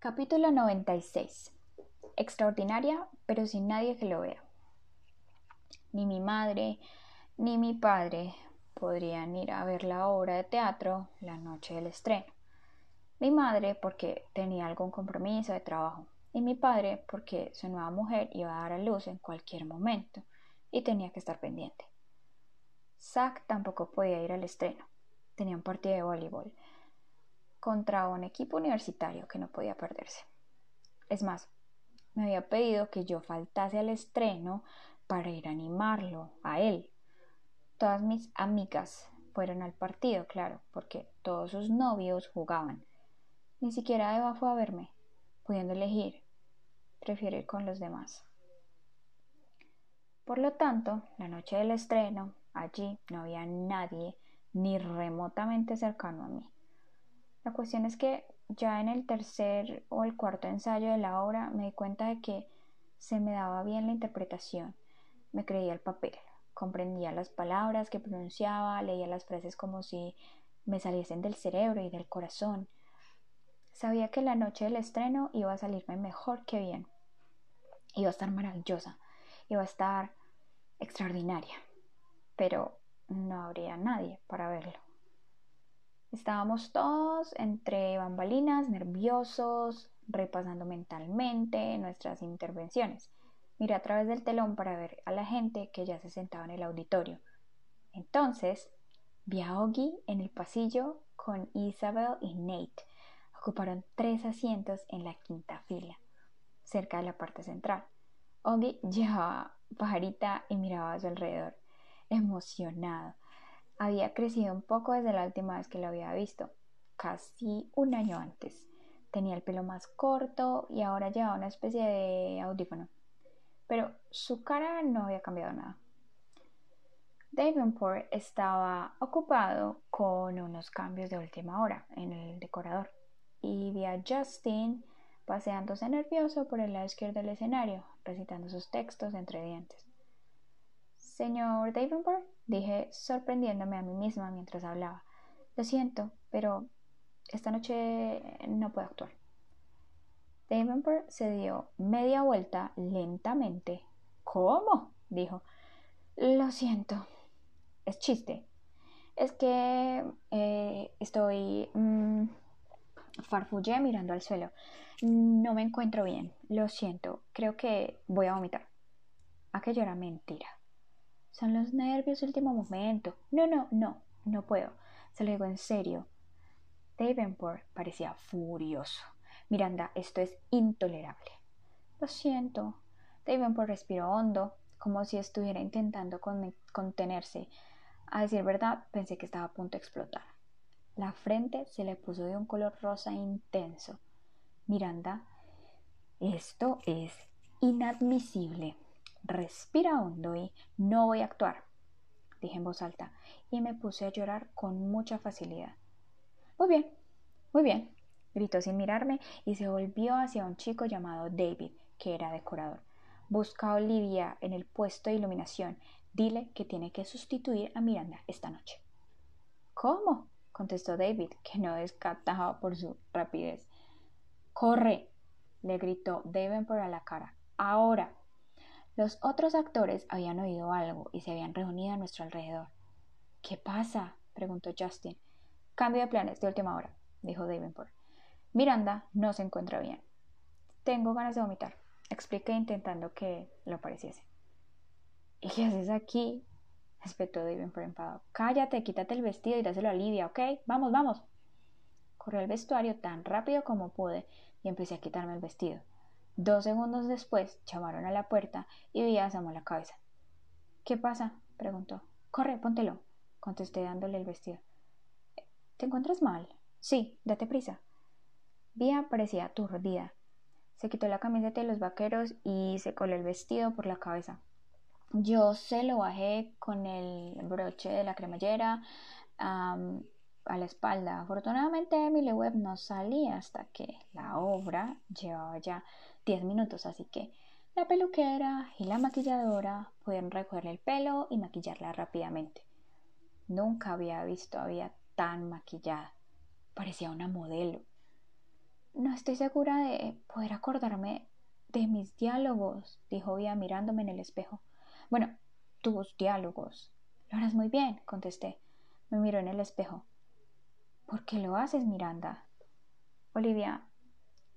Capítulo 96. Extraordinaria, pero sin nadie que lo vea. Ni mi madre ni mi padre podrían ir a ver la obra de teatro la noche del estreno. Mi madre porque tenía algún compromiso de trabajo y mi padre porque su nueva mujer iba a dar a luz en cualquier momento y tenía que estar pendiente. Zack tampoco podía ir al estreno. Tenía un partido de voleibol contra un equipo universitario que no podía perderse. Es más, me había pedido que yo faltase al estreno para ir a animarlo a él. Todas mis amigas fueron al partido, claro, porque todos sus novios jugaban. Ni siquiera Eva fue a verme, pudiendo elegir. Prefiero ir con los demás. Por lo tanto, la noche del estreno, allí no había nadie ni remotamente cercano a mí. La cuestión es que ya en el tercer o el cuarto ensayo de la obra me di cuenta de que se me daba bien la interpretación, me creía el papel, comprendía las palabras que pronunciaba, leía las frases como si me saliesen del cerebro y del corazón. Sabía que la noche del estreno iba a salirme mejor que bien. Iba a estar maravillosa, iba a estar extraordinaria, pero no habría nadie para verlo. Estábamos todos entre bambalinas, nerviosos, repasando mentalmente nuestras intervenciones. Miré a través del telón para ver a la gente que ya se sentaba en el auditorio. Entonces vi a Oggy en el pasillo con Isabel y Nate. Ocuparon tres asientos en la quinta fila, cerca de la parte central. Oggy llevaba pajarita y miraba a su alrededor, emocionado. Había crecido un poco desde la última vez que lo había visto, casi un año antes. Tenía el pelo más corto y ahora llevaba una especie de audífono. Pero su cara no había cambiado nada. Davenport estaba ocupado con unos cambios de última hora en el decorador y vi a Justin paseándose nervioso por el lado izquierdo del escenario, recitando sus textos entre dientes. Señor Davenport, dije sorprendiéndome a mí misma mientras hablaba. Lo siento, pero esta noche no puedo actuar. Davenport se dio media vuelta lentamente. ¿Cómo? dijo. Lo siento. Es chiste. Es que eh, estoy... Mm, farfullé mirando al suelo. No me encuentro bien. Lo siento. Creo que voy a vomitar. Aquello era mentira. Son los nervios último momento. No, no, no, no puedo. Se lo digo en serio. Davenport parecía furioso. Miranda, esto es intolerable. Lo siento. Davenport respiró hondo, como si estuviera intentando contenerse. A decir verdad, pensé que estaba a punto de explotar. La frente se le puso de un color rosa intenso. Miranda, esto es inadmisible. Respira hondo y no voy a actuar, dije en voz alta, y me puse a llorar con mucha facilidad. Muy bien, muy bien, gritó sin mirarme y se volvió hacia un chico llamado David, que era decorador. Busca a Olivia en el puesto de iluminación. Dile que tiene que sustituir a Miranda esta noche. ¿Cómo? contestó David, que no descataba por su rapidez. Corre, le gritó Davenport a la cara. Ahora. Los otros actores habían oído algo y se habían reunido a nuestro alrededor. ¿Qué pasa? preguntó Justin. Cambio de planes de última hora, dijo Davenport. Miranda no se encuentra bien. Tengo ganas de vomitar, expliqué intentando que lo pareciese. ¿Y qué haces aquí? espetó Davenport enfadado. Cállate, quítate el vestido y dáselo a Lidia, ¿ok? Vamos, vamos. Corrí al vestuario tan rápido como pude y empecé a quitarme el vestido. Dos segundos después llamaron a la puerta y Vía asomó la cabeza. ¿Qué pasa? preguntó. Corre, póntelo, contesté dándole el vestido. ¿Te encuentras mal? Sí, date prisa. Vía parecía aturdida. Se quitó la camiseta y los vaqueros y se coló el vestido por la cabeza. Yo se lo bajé con el broche de la cremallera a la espalda. Afortunadamente Emily Webb no salía hasta que la obra llevaba ya 10 minutos, así que la peluquera y la maquilladora pueden recogerle el pelo y maquillarla rápidamente. Nunca había visto a Vía tan maquillada. Parecía una modelo. No estoy segura de poder acordarme de mis diálogos, dijo Vía mirándome en el espejo. Bueno, tus diálogos. Lo harás muy bien, contesté. Me miró en el espejo. ¿Por qué lo haces, Miranda? Olivia,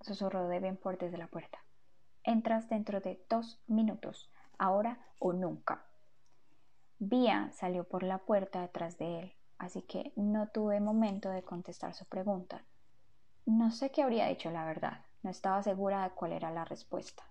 susurró Devenport desde la puerta. Entras dentro de dos minutos, ahora o nunca. Vía salió por la puerta detrás de él, así que no tuve momento de contestar su pregunta. No sé qué habría dicho la verdad, no estaba segura de cuál era la respuesta.